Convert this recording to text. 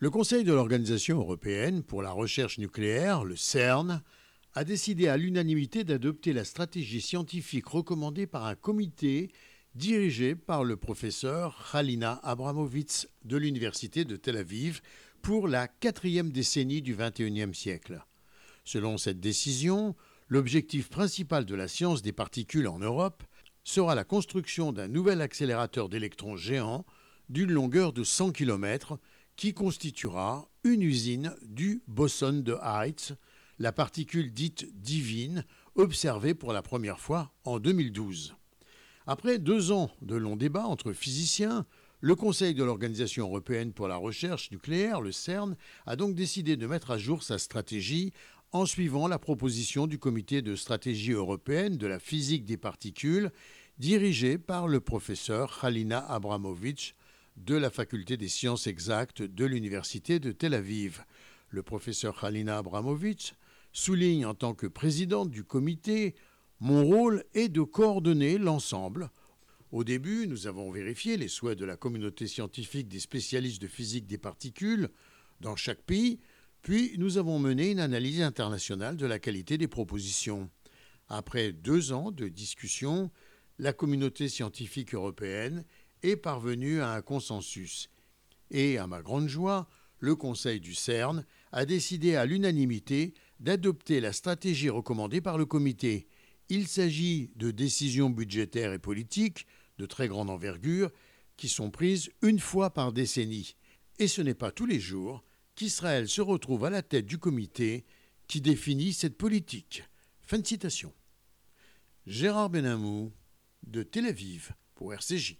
Le Conseil de l'Organisation européenne pour la recherche nucléaire, le CERN, a décidé à l'unanimité d'adopter la stratégie scientifique recommandée par un comité dirigé par le professeur Khalina Abramovitz de l'Université de Tel Aviv pour la quatrième décennie du XXIe siècle. Selon cette décision, l'objectif principal de la science des particules en Europe sera la construction d'un nouvel accélérateur d'électrons géant d'une longueur de 100 km qui constituera une usine du boson de Hertz, la particule dite divine, observée pour la première fois en 2012. Après deux ans de longs débats entre physiciens, le Conseil de l'Organisation européenne pour la recherche nucléaire, le CERN, a donc décidé de mettre à jour sa stratégie en suivant la proposition du Comité de stratégie européenne de la physique des particules, dirigé par le professeur Khalina Abramovitch, de la faculté des sciences exactes de l'Université de Tel Aviv. Le professeur Khalina Abramovitch souligne en tant que présidente du comité Mon rôle est de coordonner l'ensemble. Au début, nous avons vérifié les souhaits de la communauté scientifique des spécialistes de physique des particules dans chaque pays, puis nous avons mené une analyse internationale de la qualité des propositions. Après deux ans de discussion, la communauté scientifique européenne est parvenu à un consensus. Et, à ma grande joie, le Conseil du CERN a décidé à l'unanimité d'adopter la stratégie recommandée par le comité. Il s'agit de décisions budgétaires et politiques de très grande envergure qui sont prises une fois par décennie. Et ce n'est pas tous les jours qu'Israël se retrouve à la tête du comité qui définit cette politique. Fin de citation. Gérard Benamou, de Tel Aviv, pour RCJ.